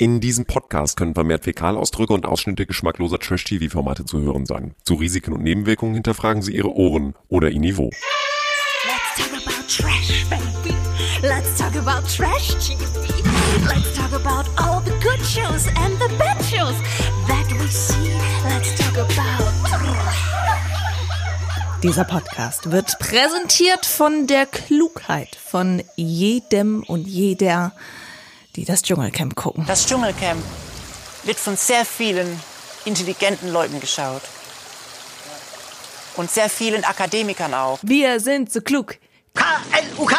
In diesem Podcast können vermehrt Fäkalausdrücke und Ausschnitte geschmackloser Trash-TV-Formate zu hören sein. Zu Risiken und Nebenwirkungen hinterfragen Sie Ihre Ohren oder Ihr Niveau. Let's talk about trash, baby. Let's talk about trash TV. Let's talk about all the good shows and the bad shows that we see. Let's talk about. Dieser Podcast wird präsentiert von der Klugheit von jedem und jeder, die das Dschungelcamp gucken. Das Dschungelcamp wird von sehr vielen intelligenten Leuten geschaut. Und sehr vielen Akademikern auch. Wir sind so klug. K-L-U-K!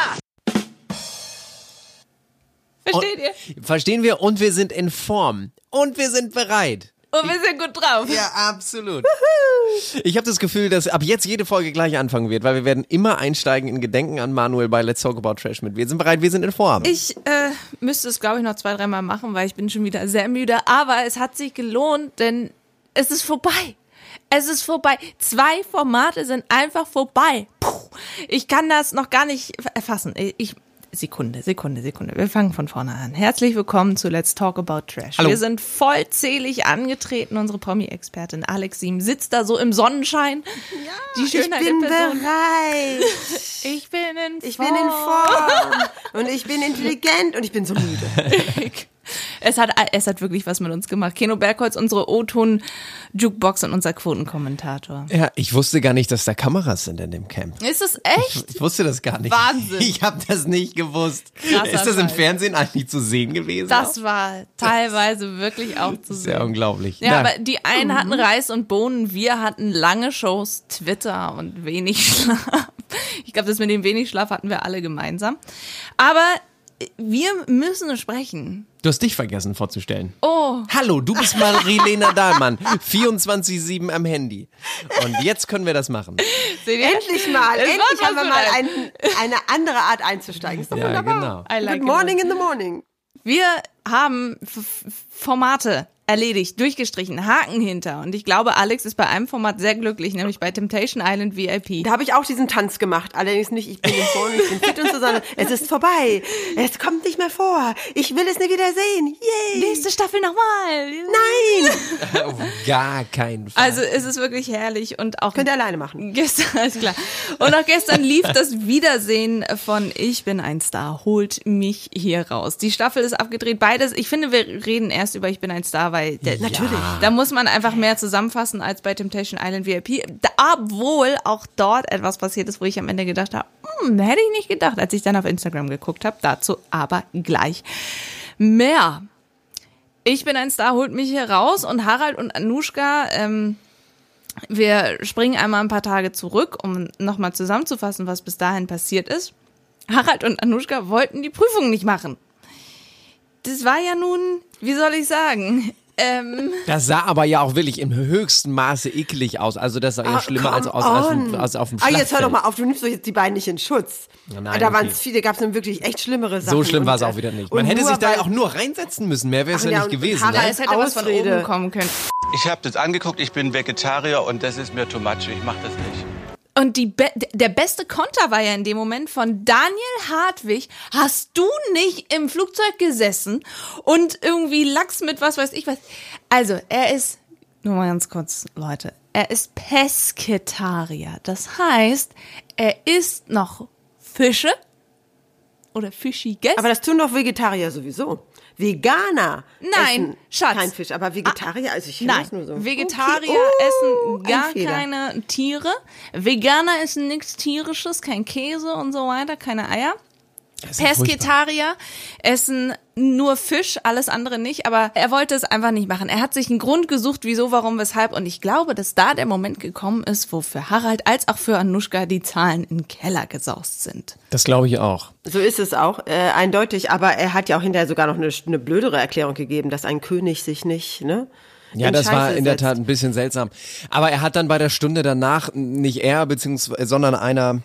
Versteht ihr? Verstehen wir und wir sind in Form und wir sind bereit. Und wir sind gut drauf. Ja, absolut. Ich habe das Gefühl, dass ab jetzt jede Folge gleich anfangen wird, weil wir werden immer einsteigen in Gedenken an Manuel bei Let's Talk About Trash mit. Wir sind bereit, wir sind in Form. Ich äh, müsste es, glaube ich, noch zwei, dreimal machen, weil ich bin schon wieder sehr müde. Aber es hat sich gelohnt, denn es ist vorbei. Es ist vorbei. Zwei Formate sind einfach vorbei. Puh. Ich kann das noch gar nicht erfassen. Ich, Sekunde, Sekunde, Sekunde. Wir fangen von vorne an. Herzlich willkommen zu Let's Talk About Trash. Hallo. Wir sind vollzählig angetreten. Unsere Promi-Expertin Alex Siem sitzt da so im Sonnenschein. Ja, Die Schönheit ich bin bereit. Ich bin in Ich bin in Form. Und ich bin intelligent und ich bin so müde. Es hat, es hat wirklich was mit uns gemacht. Keno Bergholz, unsere O-Ton-Jukebox und unser Quotenkommentator. ja, ich wusste gar nicht, dass da Kameras sind in dem Camp. Ist es echt? Ich wusste das gar nicht. Wahnsinn. Ich habe das nicht gewusst. Krasser Ist das im. Fernsehen eigentlich zu sehen gewesen? Das war teilweise wirklich auch zu Sehr sehen. unglaublich. Ja, Na, aber die einen hatten Reis und Bohnen, wir hatten lange Shows, Twitter und wenig Schlaf. Ich glaube, das mit dem wenig Schlaf hatten wir alle gemeinsam. Aber wir müssen sprechen. Du hast dich vergessen vorzustellen. Oh, Hallo, du bist Marilena Dahlmann. 24-7 am Handy. Und jetzt können wir das machen. Endlich mal, Es endlich haben wir mal ein, eine andere Art einzusteigen. Ist doch Ja, wunderbar. genau. I like Good morning it. in the morning. Wir haben F F Formate erledigt, durchgestrichen, Haken hinter. Und ich glaube, Alex ist bei einem Format sehr glücklich, nämlich bei Temptation Island VIP. Da habe ich auch diesen Tanz gemacht. Allerdings nicht, ich bin in Form, ich bin fit und so, sondern es ist vorbei. Es kommt nicht mehr vor. Ich will es nie wieder sehen. Yay. Nächste Staffel nochmal. Nein. Auf gar keinen Fall. Also es ist wirklich herrlich und auch Könnt ihr alleine machen. gestern, alles klar. Und auch gestern lief das Wiedersehen von Ich bin ein Star, holt mich hier raus. Die Staffel ist abgedreht, beides. Ich finde, wir reden erst über Ich bin ein Star, weil der, Natürlich. da muss man einfach mehr zusammenfassen als bei Temptation Island VIP. Obwohl auch dort etwas passiert ist, wo ich am Ende gedacht habe, hm, hätte ich nicht gedacht, als ich dann auf Instagram geguckt habe. Dazu aber gleich mehr. Ich bin ein Star, holt mich hier raus und Harald und Anushka, ähm, wir springen einmal ein paar Tage zurück, um nochmal zusammenzufassen, was bis dahin passiert ist. Harald und Anushka wollten die Prüfung nicht machen. Das war ja nun, wie soll ich sagen, ähm, Das sah aber ja auch wirklich im höchsten Maße eklig aus. Also das sah ja Ah, schlimmer als, aus, als, als auf dem Ah, jetzt hör doch Schlachtfeld. mal auf, du nimmst doch jetzt die beiden nicht in Schutz. Nein, da waren okay. es viele, gab es dann wirklich echt schlimmere Sachen. So schlimm war es Und, auch wieder nicht. Man hätte sich da auch nur reinsetzen müssen. Mehr wäre es ja, ja, nicht gewesen. Harald- Ne? es hätte was von oben kommen können. Ich habe das angeguckt, ich bin Vegetarier und das ist mir too much. Ich mache das nicht. Und die Be der beste Konter war ja in dem Moment von Daniel Hartwig. Hast du nicht im Flugzeug gesessen und irgendwie Lachs mit was weiß ich was? Also, er ist, nur mal ganz kurz, Leute, er ist Pesketarier. Das heißt, er isst noch Fische oder Fischiges. Aber das tun doch Vegetarier sowieso. Veganer Nein, essen Schatz. kein Fisch, aber Vegetarier, also ich Nein, nur so. Vegetarier Okay. Oh, essen gar keine Tiere. Veganer essen nichts Tierisches, kein Käse und so weiter, keine Eier. Pesketarier essen nur Fisch, alles andere nicht, aber er wollte es einfach nicht machen. Er hat sich einen Grund gesucht, wieso, warum, weshalb und ich glaube, dass da der Moment gekommen ist, wo für Harald als auch für Anushka die Zahlen in den Keller gesaust sind. Das glaube ich auch. So ist es auch, äh, eindeutig. Aber er hat ja auch hinterher sogar noch eine, eine blödere Erklärung gegeben, dass ein König sich nicht, ne? Ja, das war in der. Tat ein bisschen seltsam. Aber er hat dann bei der Stunde danach, nicht er, beziehungsweise, sondern einer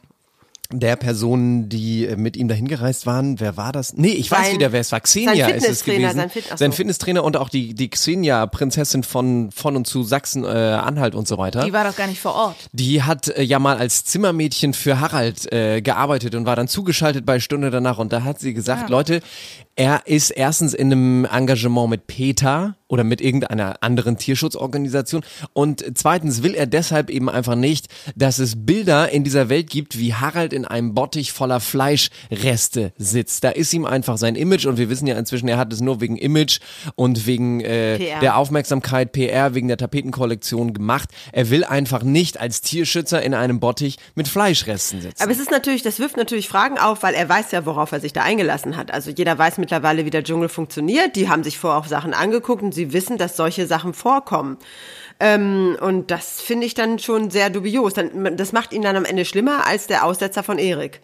der Personen, die äh, mit ihm dahin gereist waren. Wer war das? Nee, ich weiß Sein- wieder, wer es war. Xenia ist es gewesen. sein Fit- so. sein Fitnesstrainer und auch die, die Xenia, Prinzessin von, von und zu Sachsen, äh, Anhalt und so weiter. Die war doch gar nicht vor Ort. Die hat äh, ja mal als Zimmermädchen für Harald äh, gearbeitet und war dann zugeschaltet bei Stunde danach. Und da hat sie gesagt, Leute, er ist erstens in einem Engagement mit PETA oder mit irgendeiner anderen Tierschutzorganisation. Und zweitens will er deshalb eben einfach nicht, dass es Bilder in dieser Welt gibt, wie Harald in einem Bottich voller Fleischreste sitzt. Da ist ihm einfach sein Image und wir wissen ja inzwischen, er hat es nur wegen Image und wegen äh, der Aufmerksamkeit, PR, wegen der Tapetenkollektion gemacht. Er will einfach nicht als Tierschützer in einem Bottich mit Fleischresten sitzen. Aber es ist natürlich, das wirft natürlich Fragen auf, weil er weiß ja, worauf er sich da eingelassen hat. Also jeder weiß mittlerweile, wie der Dschungel funktioniert. Die haben sich vorher auch Sachen angeguckt und sie wissen, dass solche Sachen vorkommen. Ähm, und das finde ich dann schon sehr dubios. Dann, das macht ihn dann am Ende schlimmer als der Aussetzer von Erik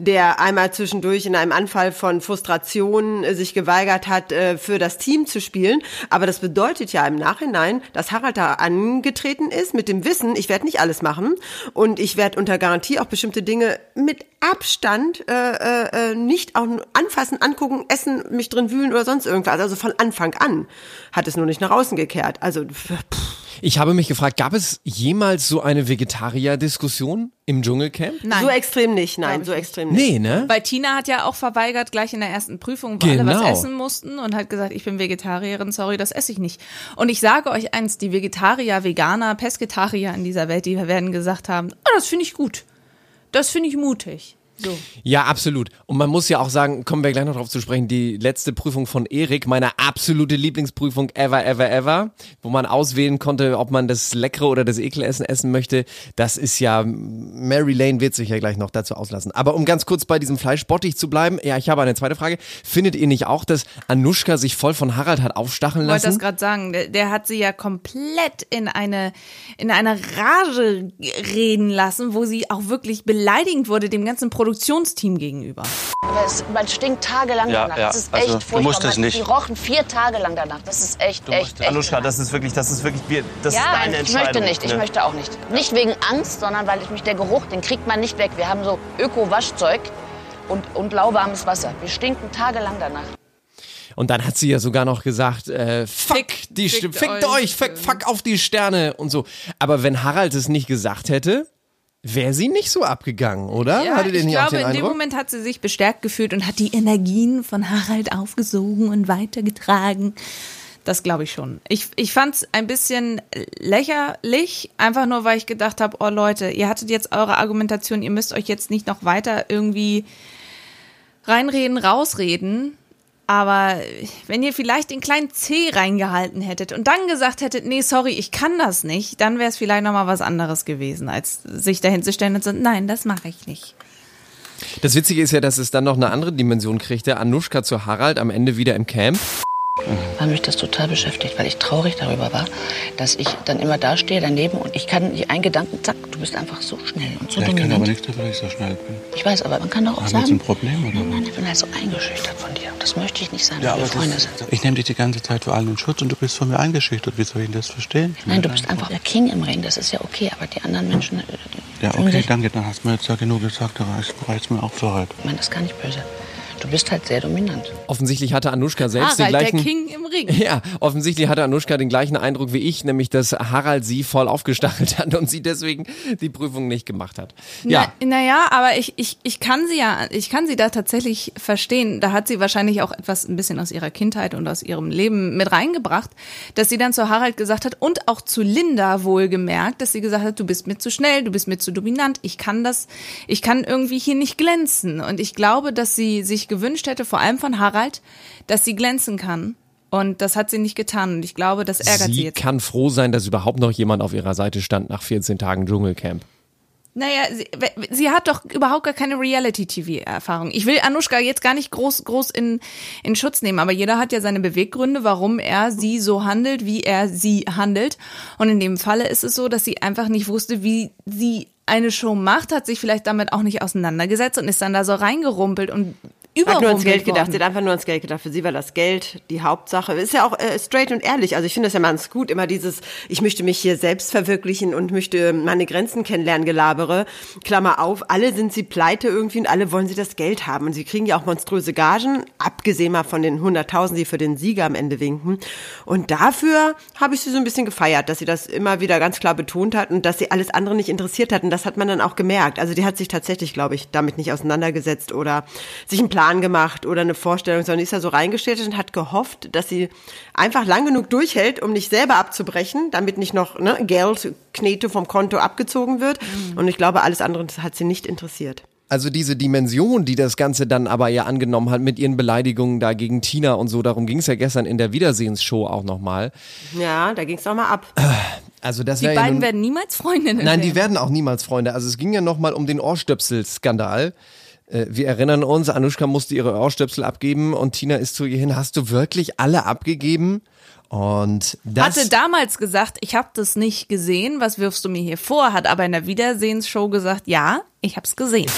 der einmal zwischendurch in einem Anfall von Frustration äh, sich geweigert hat, äh, für das Team zu spielen. Aber das bedeutet ja im Nachhinein, dass Harald da angetreten ist mit dem Wissen, ich werde nicht alles machen und ich werde unter Garantie auch bestimmte Dinge mit Abstand äh, äh, äh, nicht auch anfassen, angucken, essen, mich drin wühlen oder sonst irgendwas. Also von Anfang an hat es nur nicht nach außen gekehrt. Also pff, Ich habe mich gefragt, gab es jemals so eine Vegetarier-Diskussion im Dschungelcamp? Nein. so extrem nicht, nein, so extrem nicht. Nee, ne? Weil Tina hat ja auch verweigert, gleich in der ersten Prüfung, wo alle Genau. was essen mussten und hat gesagt, ich bin Vegetarierin, sorry, das esse ich nicht. Und ich sage euch eins, die Vegetarier, Veganer, Pesketarier in dieser Welt, die werden gesagt haben, oh, das finde ich gut. Das finde ich mutig. So. Ja, absolut. Und man muss ja auch sagen, kommen wir gleich noch drauf zu sprechen, die letzte Prüfung von Erik, meine absolute Lieblingsprüfung ever, ever, ever, wo man auswählen konnte, ob man das leckere oder das Ekelessen essen möchte. Das ist ja, Mary Lane wird sich ja gleich noch dazu auslassen. Aber um ganz kurz bei diesem Fleischbottich zu bleiben, ja, ich habe eine zweite Frage. Findet ihr nicht auch, dass Anushka sich voll von Harald hat aufstacheln Ich wollte das lassen? gerade sagen, der, der hat sie ja komplett in eine, in eine Rage reden lassen, wo sie auch wirklich beleidigend wurde dem ganzen Produktionsteam gegenüber. Aber es, man stinkt tagelang Ja, danach. ja, Das ist also, echt du furchtbar. musst es Man- nicht. Die rochen vier Tage lang danach. Das ist echt, echt, echt. Anushka, gemein. das ist wirklich, das ist wirklich, wir- das ist ja, deine ich Entscheidung. möchte nicht, ich ne? möchte auch nicht. Nicht wegen Angst, sondern weil ich mich der Geruch, den kriegt man nicht weg. Wir haben so Öko-Waschzeug und, und lauwarmes Wasser. Wir stinken tagelang danach. Und dann hat sie ja sogar noch gesagt, äh, fuck, Fick- die fickt fickt, fickt euch. fuck, fuck auf die Sterne und so. Aber wenn Harald es nicht gesagt hätte, wäre sie nicht so abgegangen, oder? Ja, Hattet ihr ich glaube, in dem? Moment hat sie sich bestärkt gefühlt und hat die Energien von Harald aufgesogen und weitergetragen. Das glaube ich schon. Ich, ich fand es ein bisschen lächerlich, einfach nur, weil ich gedacht habe, oh Leute, ihr hattet jetzt eure Argumentation, ihr müsst euch jetzt nicht noch weiter irgendwie reinreden, rausreden. Aber wenn ihr vielleicht den kleinen C reingehalten hättet und dann gesagt hättet, nee, sorry, ich kann das nicht, dann wäre es vielleicht nochmal was anderes gewesen, als sich dahin zu stellen und zu sagen, nein, das mache ich nicht. Das Witzige ist ja, dass es dann noch eine andere Dimension kriegte. Anushka zu Harald am Ende wieder im Camp. Weil mich das total beschäftigt, weil ich traurig darüber war, dass ich dann immer da stehe daneben und ich kann einen Gedanken, zack, du bist einfach so schnell und so Ja, ich kann dominant. aber nichts dafür, dass ich so schnell bin. Ich weiß, aber man kann doch auch Haben sagen, ein Problem, oder? nein, ich bin halt so eingeschüchtert von dir. Das möchte ich nicht sein, Ja, weil wir Freunde das, sind. ich nehme dich die ganze Zeit vor allen in Schutz und du bist von mir eingeschüchtert. Wie soll ich denn das verstehen? Nein, du bist einfach der King im Ring, das ist ja okay, aber die anderen Menschen, äh, Ja, okay, danke, dann hast du mir jetzt ja genug gesagt, da reicht reicht's mir auch für heute. ich meine das ist gar nicht böse. Du bist halt sehr dominant. Offensichtlich hatte Anushka selbst den Harald, der gleichen. King im Ring. Ja, offensichtlich hatte Anushka den gleichen Eindruck wie ich, nämlich dass Harald sie voll aufgestachelt hat und sie deswegen die Prüfung nicht gemacht hat. Ja, Na, naja, aber ich, ich, ich kann sie ja, ich kann sie da tatsächlich verstehen. Da hat sie wahrscheinlich auch etwas ein bisschen aus ihrer Kindheit und aus ihrem Leben mit reingebracht, dass sie dann zu Harald gesagt hat und auch zu Linda wohlgemerkt, dass sie gesagt hat, du bist mir zu schnell, du bist mir zu dominant, ich kann das, ich kann irgendwie hier nicht glänzen. Und ich glaube, dass sie sich gewünscht hätte, vor allem von Harald, dass sie glänzen kann. Und das hat sie nicht getan. Und ich glaube, das ärgert sie, sie jetzt. kann froh sein, dass überhaupt noch jemand auf ihrer Seite stand nach 14 Tagen Dschungelcamp. Naja, sie, sie hat doch überhaupt gar keine Reality-TV-Erfahrung. Ich will Anushka jetzt gar nicht groß, groß in, in Schutz nehmen, aber jeder hat ja seine Beweggründe, warum er sie so handelt, wie er sie handelt. Und in dem Falle ist es so, dass sie einfach nicht wusste, wie sie eine Show macht, hat sich vielleicht damit auch nicht auseinandergesetzt und ist dann da so reingerumpelt und hat nur ans überrumpelt Geld gedacht. worden. Sie hat einfach nur ans Geld gedacht. Für sie war das Geld die Hauptsache. Ist ja auch äh, straight und ehrlich. Also ich finde das ja ganz gut. Immer dieses, ich möchte mich hier selbst verwirklichen und möchte meine Grenzen kennenlernen, gelabere. Klammer auf, alle sind sie pleite irgendwie und alle wollen sie das Geld haben. Und sie kriegen ja auch monströse Gagen, abgesehen mal von den 100.000, die für den Sieger am Ende winken. Und dafür habe ich sie so ein bisschen gefeiert, dass sie das immer wieder ganz klar betont hat und dass sie alles andere nicht interessiert hat. Und das hat man dann auch gemerkt. Also die hat sich tatsächlich, glaube ich, damit nicht auseinandergesetzt oder sich einen Plan gemacht oder eine Vorstellung, sondern die ist da so reingestellt und hat gehofft, dass sie einfach lang genug durchhält, um nicht selber abzubrechen, damit nicht noch ne, Geld, Knete vom Konto abgezogen wird. Und ich glaube, alles andere hat sie nicht interessiert. Also diese Dimension, die das Ganze dann aber ja angenommen hat mit ihren Beleidigungen da gegen Tina und so, darum ging es ja gestern in der Wiedersehensshow auch nochmal. Ja, da ging es mal ab. Also das Die wäre ja beiden nun, werden niemals Freundinnen. Nein, die werden. werden auch niemals Freunde. Also es ging ja nochmal um den Ohrstöpsel-Skandal. Äh, Wir erinnern uns, Anushka musste ihre Ohrstöpsel abgeben und Tina ist zu ihr hin, hast du wirklich alle abgegeben? Und das... Hatte damals gesagt, ich habe das nicht gesehen, was wirfst du mir hier vor? Hat aber in der Wiedersehensshow gesagt, ja, ich habe es gesehen.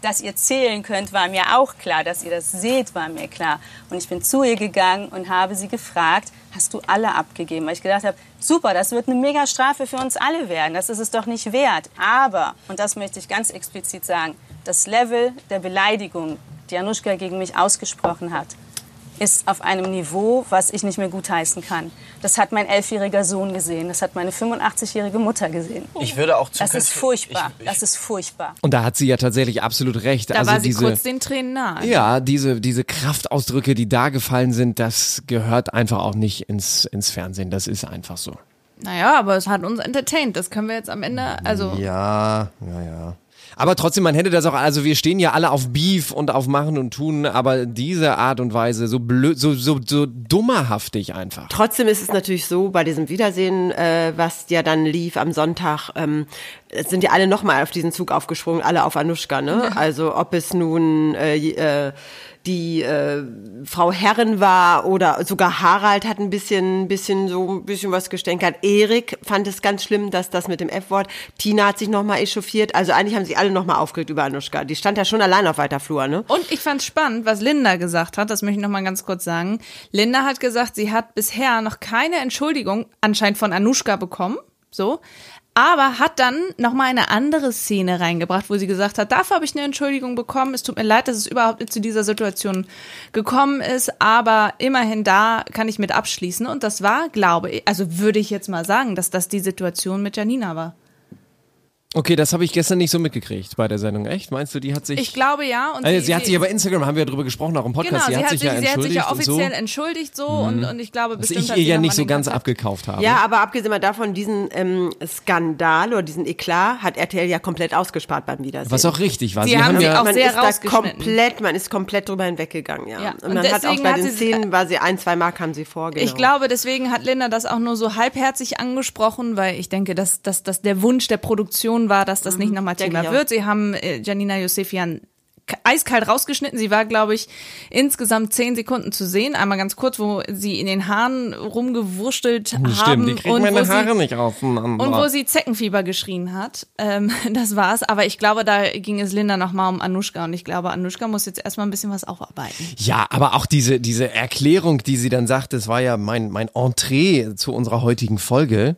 Dass ihr zählen könnt, war mir auch klar. Dass ihr das seht, war mir klar. Und ich bin zu ihr gegangen und habe sie gefragt, hast du alle abgegeben? Weil ich gedacht habe, super, das wird eine mega Strafe für uns alle werden. Das ist es doch nicht wert. Aber, und das möchte ich ganz explizit sagen, das Level der Beleidigung, die Anushka gegen mich ausgesprochen hat, ist auf einem Niveau, was ich nicht mehr gutheißen kann. Das hat mein elfjähriger Sohn gesehen. Das hat meine 85-jährige Mutter gesehen. Ich würde auch Das ist furchtbar. Ich, ich, Das ist furchtbar. Und da hat sie ja tatsächlich absolut recht. Da also war sie diese, kurz den Tränen nahe. Ja, diese, diese Kraftausdrücke, die da gefallen sind, das gehört einfach auch nicht ins, ins Fernsehen. Das ist einfach so. Naja, aber es hat uns entertained. Das können wir jetzt am Ende, also Ja, ja, ja. Aber trotzdem, man hätte das auch, also wir stehen ja alle auf Beef und auf Machen und Tun, aber diese Art und Weise, so blöd, so, so, so dummerhaftig einfach. Trotzdem ist es natürlich so, bei diesem Wiedersehen, äh, was ja dann lief am Sonntag, ähm, es sind ja alle nochmal auf diesen Zug aufgesprungen, alle auf Anushka, ne? Also ob es nun äh, äh, die äh, Frau Herren war oder sogar Harald hat ein bisschen, bisschen so ein bisschen was gestänkert. Erik fand es ganz schlimm, dass das mit dem F-Wort. Tina hat sich nochmal echauffiert. Also eigentlich haben sich alle nochmal aufgeregt über Anushka. Die stand ja schon allein auf weiter Flur, ne? Und ich fand spannend, was Linda gesagt hat, das möchte ich noch mal ganz kurz sagen. Linda hat gesagt, sie hat bisher noch keine Entschuldigung anscheinend von Anushka bekommen, so, aber hat dann noch mal eine andere Szene reingebracht, wo sie gesagt hat, dafür habe ich eine Entschuldigung bekommen. Es tut mir leid, dass es überhaupt zu dieser Situation gekommen ist, aber immerhin da kann ich mit abschließen und das war, glaube ich, also würde ich jetzt mal sagen, dass das die Situation mit Janina war. Okay, das habe ich gestern nicht so mitgekriegt bei der Sendung. Echt? Meinst du, die hat sich. Ich glaube ja und also, sie, hat sich ja bei Instagram, haben wir ja drüber gesprochen, auch im Podcast, Genau, sie, hat sich ja sie hat entschuldigt sich ja und so. offiziell entschuldigt so und, und ich glaube Was bestimmt ich hat ihr sie ja nicht so ganz Kontakt- abgekauft habe. Ja, aber abgesehen mal davon, diesen ähm, Skandal oder diesen Eklat hat RTL ja komplett ausgespart beim Wiedersehen. Was auch richtig war. Sie Sie, haben haben sie ja. auch man sehr ist da komplett, man ist komplett drüber hinweggegangen, ja. Ja, Und und man hat auch bei hat den sie- Szenen, war sie ein, zwei Mal kam sie vor, genau. Ich glaube, deswegen hat Linda das auch nur so halbherzig angesprochen, weil ich denke, dass, dass, dass der Wunsch der Produktion war, dass das nicht nochmal Thema wird. Sie haben äh, Janina Josefian eiskalt rausgeschnitten. Sie war, glaube ich, insgesamt zehn Sekunden zu sehen. Einmal ganz kurz, wo sie in den Haaren rumgewurschtelt haben. Stimmt, die kriegen und meine wo Haare sie, nicht aufeinander. Und wo sie Zeckenfieber geschrien hat. Ähm, das war's. Aber ich glaube, da ging es Linda nochmal um Anushka. Und ich glaube, Anushka muss jetzt erstmal ein bisschen was aufarbeiten. Ja, aber auch diese, diese Erklärung, die sie dann sagt, das war ja mein, mein Entree zu unserer heutigen Folge.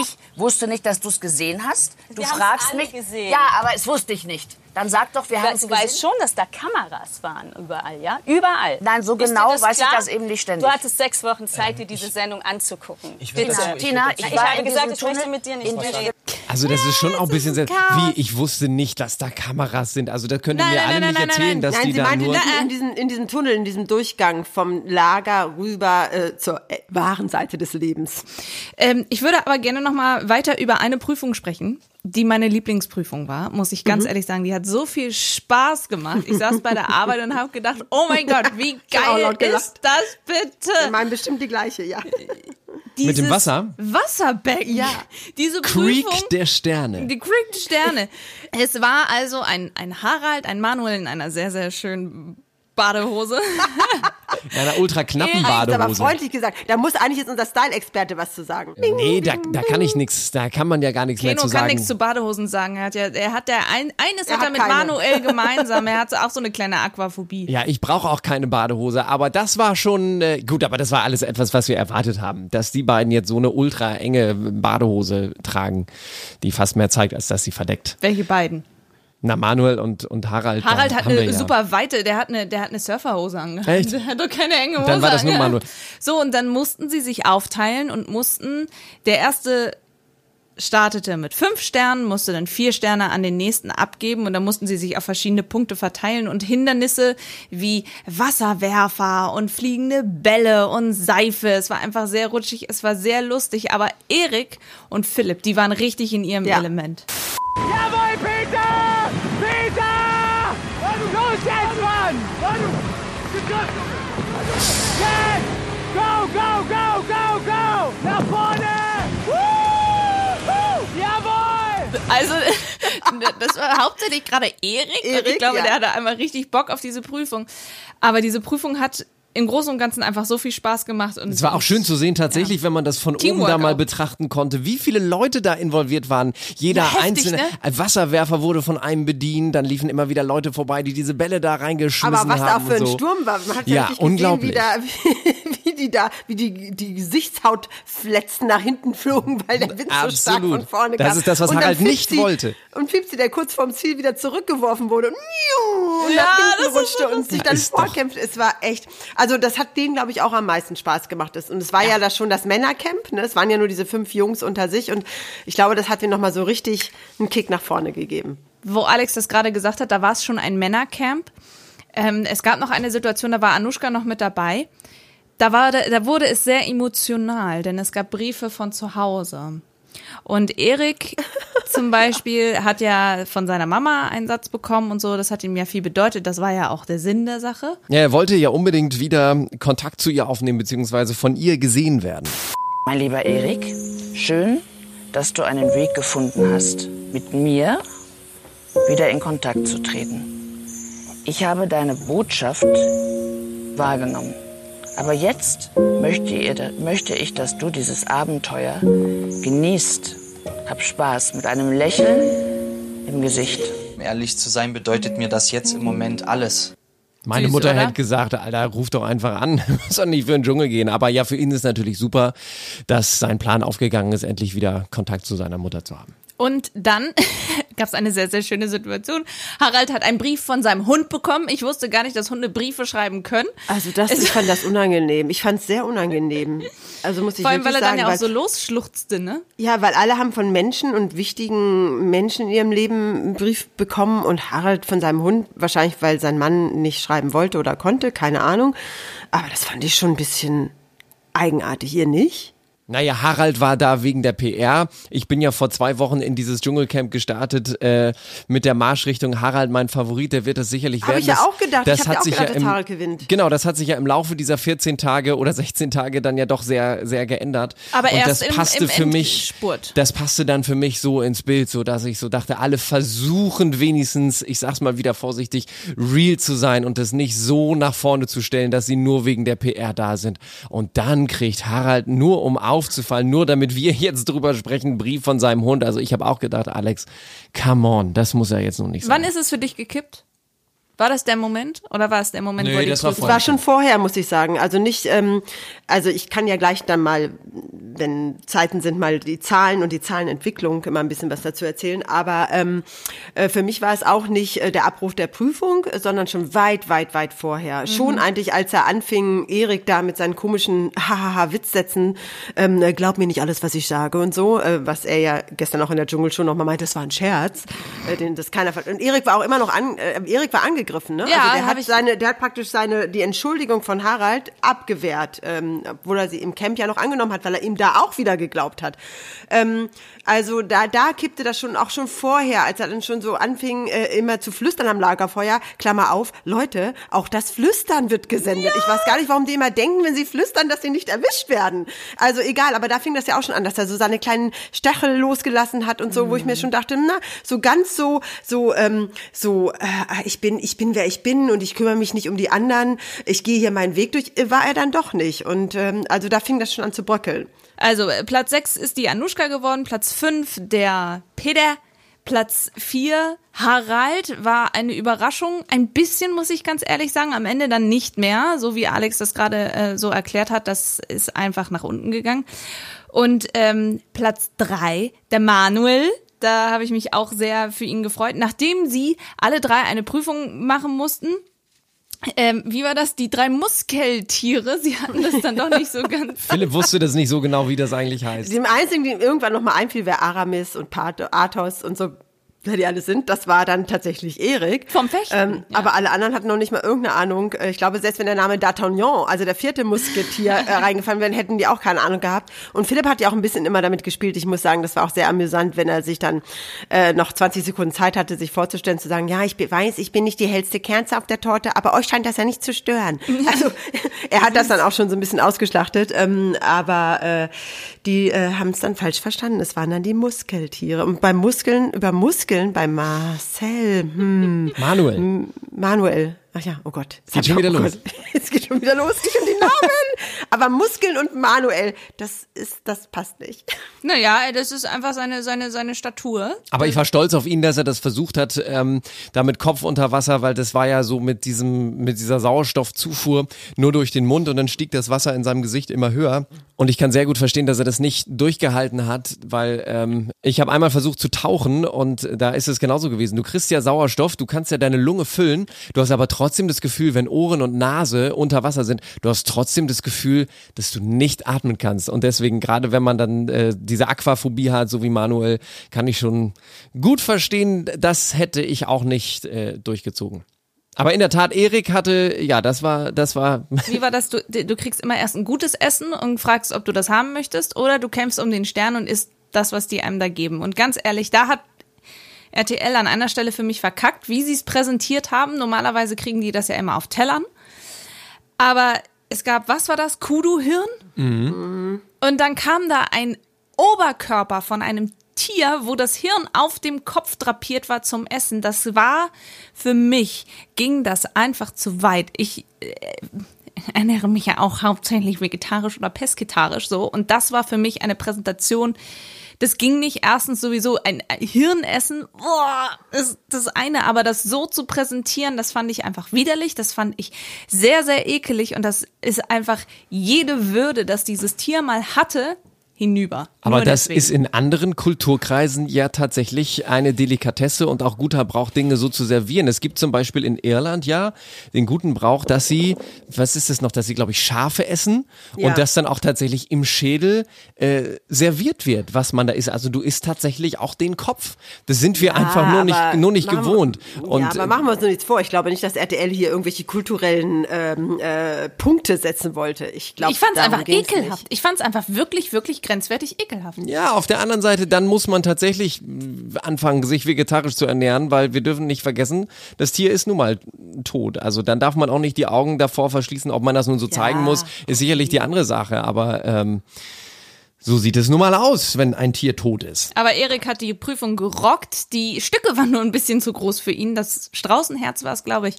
Ich wusste nicht, dass du es gesehen hast. Du Wir fragst mich. gesehen. Ja, aber es wusste ich nicht. Dann sag doch, wir haben es Du gesehen. weißt schon, dass da Kameras waren überall, ja? Überall. Nein, so Ist genau weiß ich klar? das eben nicht ständig. Du hattest sechs Wochen Zeit, dir diese Sendung anzugucken. Ich will Bitte. dazu- ich Tina, will ich, Ich war habe in gesagt, ich möchte mit dir nicht in reden. Also das ist schon auch ein bisschen sehr, wie, ich wusste nicht, dass da Kameras sind. Also da könnt ihr Nein, mir alle nein, nicht nein, erzählen, nein, dass Nein, die sie da meinte nur... in, in, diesem, in diesem Tunnel, in diesem Durchgang vom Lager rüber äh, zur äh, wahren Seite des Lebens. Ähm, ich würde aber gerne noch mal weiter über eine Prüfung sprechen, die meine Lieblingsprüfung war, muss ich ganz ehrlich sagen. Die hat so viel Spaß gemacht. Ich saß bei der Arbeit und habe gedacht, oh mein Gott, wie geil ist das bitte? Wir meinen bestimmt die gleiche, ja. Mit dem Dieses Wasser? Wasserbecken. Ja. Diese Creek Prüfung. der Sterne. Die Creek der Sterne. Es war also ein, ein Harald, ein Manuel in einer sehr, sehr schönen Badehose. In einer ultra knappen Das ist aber Badehose. freundlich gesagt. Da muss eigentlich jetzt unser Style-Experte was zu sagen. Nee, da, da kann ich nichts, da kann man ja gar nichts mehr Keno zu kann sagen. nichts zu Badehosen sagen. Er hat ja, er hat ja ein, eines Er hat er hat mit keine. Manuel gemeinsam. Er hat auch so eine kleine Aquaphobie. Ja, ich brauche auch keine Badehose, aber das war schon äh, gut, aber das war alles etwas, was wir erwartet haben, dass die beiden jetzt so eine ultra enge Badehose tragen, die fast mehr zeigt, als dass sie verdeckt. Welche beiden? Na, Manuel und, und Harald. Harald hat eine ja. super weite, der hat eine, der hat eine Surferhose angehabt. Echt? Der hat doch keine enge Hose. Dann war das nur. Manuel. So, und dann mussten sie sich aufteilen und mussten, der erste startete mit fünf Sternen, musste dann vier Sterne an den nächsten abgeben und dann mussten sie sich auf verschiedene Punkte verteilen und Hindernisse wie Wasserwerfer und fliegende Bälle und Seife. Es war einfach sehr rutschig, es war sehr lustig, aber Erik und Philipp, die waren richtig in ihrem Ja. Element. Jawohl! Peter! Los jetzt, Mann! Jetzt! Go, go, go, go, go! Nach vorne! Woo! Jawohl! Also, das war hauptsächlich gerade Erik. und ich Erik, glaube, ja. der hatte einmal richtig Bock auf diese Prüfung. Aber diese Prüfung hat im Großen und Ganzen einfach so viel Spaß gemacht. Und Es war auch schön zu sehen, tatsächlich, wenn man das von oben Teamwork da mal auch. betrachten konnte, wie viele Leute da involviert waren. Jeder Ja, heftig, einzelne ne? Ein Wasserwerfer wurde von einem bedient, dann liefen immer wieder Leute vorbei, die diese Bälle da reingeschmissen Aber was da auch haben. für ein und so. Sturm war. Man hat ja, Ja, gesehen, unglaublich. wie, da, wie, wie die da, wie die, die Gesichtshautfletzen nach hinten flogen, weil der Wind so stark Absolut. von vorne Das kam. ist das, was Und Harald nicht Fipsi- wollte. Und Fipsi, der kurz vorm Ziel wieder zurückgeworfen wurde und, und Ja, nach das hinten rutschte so und sich dann Ist doch- vorkämpft. Es war echt, also das hat denen, glaube ich, auch am meisten Spaß gemacht. Und es war ja, das schon das Männercamp, ne? Es waren ja nur diese fünf Jungs unter sich und ich glaube, das hat denen nochmal so richtig einen Kick nach vorne gegeben. wo Alex das gerade gesagt hat, da war es schon ein Männercamp. Ähm, es gab noch eine Situation, da war Anushka noch mit dabei. Da, war, da wurde es sehr emotional, denn es gab Briefe von zu Hause. Und Erik zum Beispiel hat ja von seiner Mama einen Satz bekommen und so, das hat ihm ja viel bedeutet. Das war ja auch der Sinn der Sache. Ja, er wollte ja unbedingt wieder Kontakt zu ihr aufnehmen, beziehungsweise von ihr gesehen werden. Mein lieber Erik, schön, dass du einen Weg gefunden hast, mit mir wieder in Kontakt zu treten. Ich habe deine Botschaft wahrgenommen. Aber jetzt möchte, ihr, möchte ich, dass du dieses Abenteuer genießt. Hab Spaß mit einem Lächeln im Gesicht. Um ehrlich zu sein, bedeutet mir das jetzt im Moment alles. Meine Süß, Mutter oder? hätte gesagt, Alter, ruf doch einfach an, muss doch nicht für den Dschungel gehen. Aber ja, für ihn ist natürlich super, dass sein Plan aufgegangen ist, endlich wieder Kontakt zu seiner Mutter zu haben. Und dann gab es eine sehr, sehr schöne Situation. Harald hat einen Brief von seinem Hund bekommen. Ich wusste gar nicht, dass Hunde Briefe schreiben können. Also das, ich fand das unangenehm. Ich fand es sehr unangenehm. Also muss ich Vor allem, weil er dann sagen, ja auch so losschluchzte, ne? Ja, weil alle haben von Menschen und wichtigen Menschen in ihrem Leben einen Brief bekommen und Harald von seinem Hund, wahrscheinlich weil sein Mann nicht schreiben wollte oder konnte, keine Ahnung. Aber das fand ich schon ein bisschen eigenartig, ihr nicht? Naja, Harald war da wegen der PR. Ich bin ja vor zwei Wochen in dieses Dschungelcamp gestartet äh, mit der Marschrichtung Harald, mein Favorit, der wird das sicherlich Hab werden. ich ja Das- auch gedacht. Das Ich hab hat ja auch sich gedacht, ja dass im, Harald gewinnt. Genau, das hat sich ja im Laufe dieser 14 Tage oder 16 Tage dann ja doch sehr, sehr geändert. Aber Und erst das im- passte im für mich, Endspurt. das passte dann für mich so ins Bild, so dass ich so dachte, alle versuchen wenigstens, ich sag's mal wieder vorsichtig, real zu sein und das nicht so nach vorne zu stellen, dass sie nur wegen der PR da sind. Und dann kriegt Harald nur um aufzufallen, nur damit wir jetzt drüber sprechen, Brief von seinem Hund. Also ich habe auch gedacht, Alex, come on, das muss er jetzt noch nicht sein. Wann ist es für dich gekippt? War das der Moment? Oder war es der Moment, Nö, wo die das war Es war schon vorher, muss ich sagen. Also nicht, ähm, also ich kann ja gleich dann mal, wenn Zeiten sind, mal die Zahlen und die Zahlenentwicklung immer ein bisschen was dazu erzählen. Aber ähm, äh, für mich war es auch nicht äh, der Abbruch der Prüfung, äh, sondern schon weit, weit, weit vorher. Schon eigentlich, als er anfing, Erik da mit seinen komischen Hahaha-Witzsätzen, ähm, äh, glaub mir nicht alles, was ich sage und so, äh, was er ja gestern auch in der Dschungel schon nochmal meinte, das war ein Scherz, äh, den das keiner ver- Und Erik war auch immer noch an, äh, Erik war angegriffen, ne? Ja, also der hat ich- seine, der hat praktisch seine, die Entschuldigung von Harald abgewehrt, ähm, obwohl er sie im Camp ja noch angenommen hat, weil er ihm da auch wieder geglaubt hat. Ähm, also da, da kippte das schon auch schon vorher, als er dann schon so anfing, äh, immer zu flüstern am Lagerfeuer. Klammer auf, Leute, auch das Flüstern wird gesendet. Ich weiß gar nicht, warum die immer denken, wenn sie flüstern, dass sie nicht erwischt werden. Also egal, aber da fing das ja auch schon an, dass er so seine kleinen Stachel losgelassen hat und so, wo ich mir schon dachte, na, so ganz so, so, ähm, so, äh, ich bin, ich bin wer ich bin und ich kümmere mich nicht um die anderen. Ich gehe hier meinen Weg durch, war er dann doch nicht. Und ähm, also da fing das schon an zu bröckeln. Also äh, Platz 6 ist die Anushka geworden, Platz 5 der Peter, Platz 4 Harald war eine Überraschung. Ein bisschen, muss ich ganz ehrlich sagen, am Ende dann nicht mehr, so wie Alex das gerade äh, so erklärt hat, das ist einfach nach unten gegangen. Und ähm, Platz 3 der Manuel, da habe ich mich auch sehr für ihn gefreut. Nachdem sie alle drei eine Prüfung machen mussten, ähm, wie war das? Die drei Muskeltiere, sie hatten das dann doch nicht so ganz. Philipp wusste das nicht so genau, wie das eigentlich heißt. Dem einzigen, dem irgendwann nochmal einfiel, wäre Aramis und Pat- Athos und so, wer die alle sind, das war dann tatsächlich Erik. Vom Fechten. Ähm, Aber alle anderen hatten noch nicht mal irgendeine Ahnung. Äh, Ich glaube, selbst wenn der Name D'Artagnan, also der vierte Musketier, äh, reingefallen wäre, hätten die auch keine Ahnung gehabt. Und Philipp hat ja auch ein bisschen immer damit gespielt. Ich muss sagen, das war auch sehr amüsant, wenn er sich dann äh, noch 20 Sekunden Zeit hatte, sich vorzustellen, zu sagen, ja, ich weiß, ich bin nicht die hellste Kerze auf der Torte, aber euch scheint das ja nicht zu stören. Also er hat das dann auch schon so ein bisschen ausgeschlachtet. Ähm, aber äh, die äh, haben es dann falsch verstanden. Es waren dann die Muskeltiere. Und bei Muskeln, über Muskeln, bei Marcel, hm, Manuel. Manuel. Ach ja, oh Gott. Jetzt Geht schon wieder oh los. Jetzt geht schon wieder los. Ich und die Namen. Aber Muskeln und Manuel, das ist, das passt nicht. Naja, das ist einfach seine, seine, seine Statur. Aber ich war stolz auf ihn, dass er das versucht hat, ähm, da mit Kopf unter Wasser, weil das war ja so mit diesem, mit dieser Sauerstoffzufuhr nur durch den Mund und dann stieg das Wasser in seinem Gesicht immer höher. Und ich kann sehr gut verstehen, dass er das nicht durchgehalten hat, weil ähm, ich habe einmal versucht zu tauchen und da ist es genauso gewesen. Du kriegst ja Sauerstoff, du kannst ja deine Lunge füllen, du hast aber trotzdem das Gefühl, wenn Ohren und Nase unter Wasser sind, du hast trotzdem das Gefühl, dass du nicht atmen kannst. Und deswegen, gerade wenn man dann äh, diese Aquaphobie hat, so wie Manuel, kann ich schon gut verstehen, das hätte ich auch nicht äh, durchgezogen. Aber in der Tat, Erik hatte, ja, das war, das war. Wie war das? Du, du kriegst immer erst ein gutes Essen und fragst, ob du das haben möchtest, oder du kämpfst um den Stern und isst das, was die einem da geben. Und ganz ehrlich, da hat RTL an einer Stelle für mich verkackt, wie sie es präsentiert haben. Normalerweise kriegen die das ja immer auf Tellern. Aber es gab, was war das? Kudu-Hirn? Und dann kam da ein Oberkörper von einem Tier, wo das Hirn auf dem Kopf drapiert war zum Essen. Das war für mich, ging das einfach zu weit. Ich äh, ernähre mich ja auch hauptsächlich vegetarisch oder pesketarisch so. Und das war für mich eine Präsentation. Das ging nicht. Erstens sowieso ein Hirnessen, boah, ist das eine, aber das so zu präsentieren, das fand ich einfach widerlich, das fand ich sehr, sehr ekelig. Und das ist einfach jede Würde, dass dieses Tier mal hatte, hinüber. Aber Nur das deswegen. ist in anderen Kulturkreisen ja tatsächlich eine Delikatesse und auch guter Brauch, Dinge so zu servieren. Es gibt zum Beispiel in Irland ja den guten Brauch, dass sie, was ist es noch, dass sie, glaube ich, Schafe essen Ja. und das dann auch tatsächlich im Schädel äh, serviert wird, was man da isst. Also du isst tatsächlich auch den Kopf. Das sind wir einfach nur nicht, nur nicht machen wir- gewohnt. Und ja, aber machen wir uns nur nichts vor. Ich glaube nicht, dass RTL hier irgendwelche kulturellen ähm, äh, Punkte setzen wollte. Ich glaube, Ich fand es einfach ekelhaft. Nicht. Ich fand es einfach wirklich, wirklich grenzwertig ekelhaft. Ja, auf der anderen Seite, dann muss man tatsächlich anfangen, sich vegetarisch zu ernähren, weil wir dürfen nicht vergessen, das Tier ist nun mal tot. Also dann darf man auch nicht die Augen davor verschließen, ob man das nun so zeigen muss, ist sicherlich die andere Sache. Aber ähm, so sieht es nun mal aus, wenn ein Tier tot ist. Aber Erik hat die Prüfung gerockt. Die Stücke waren nur ein bisschen zu groß für ihn. Das Straußenherz war es, glaube ich.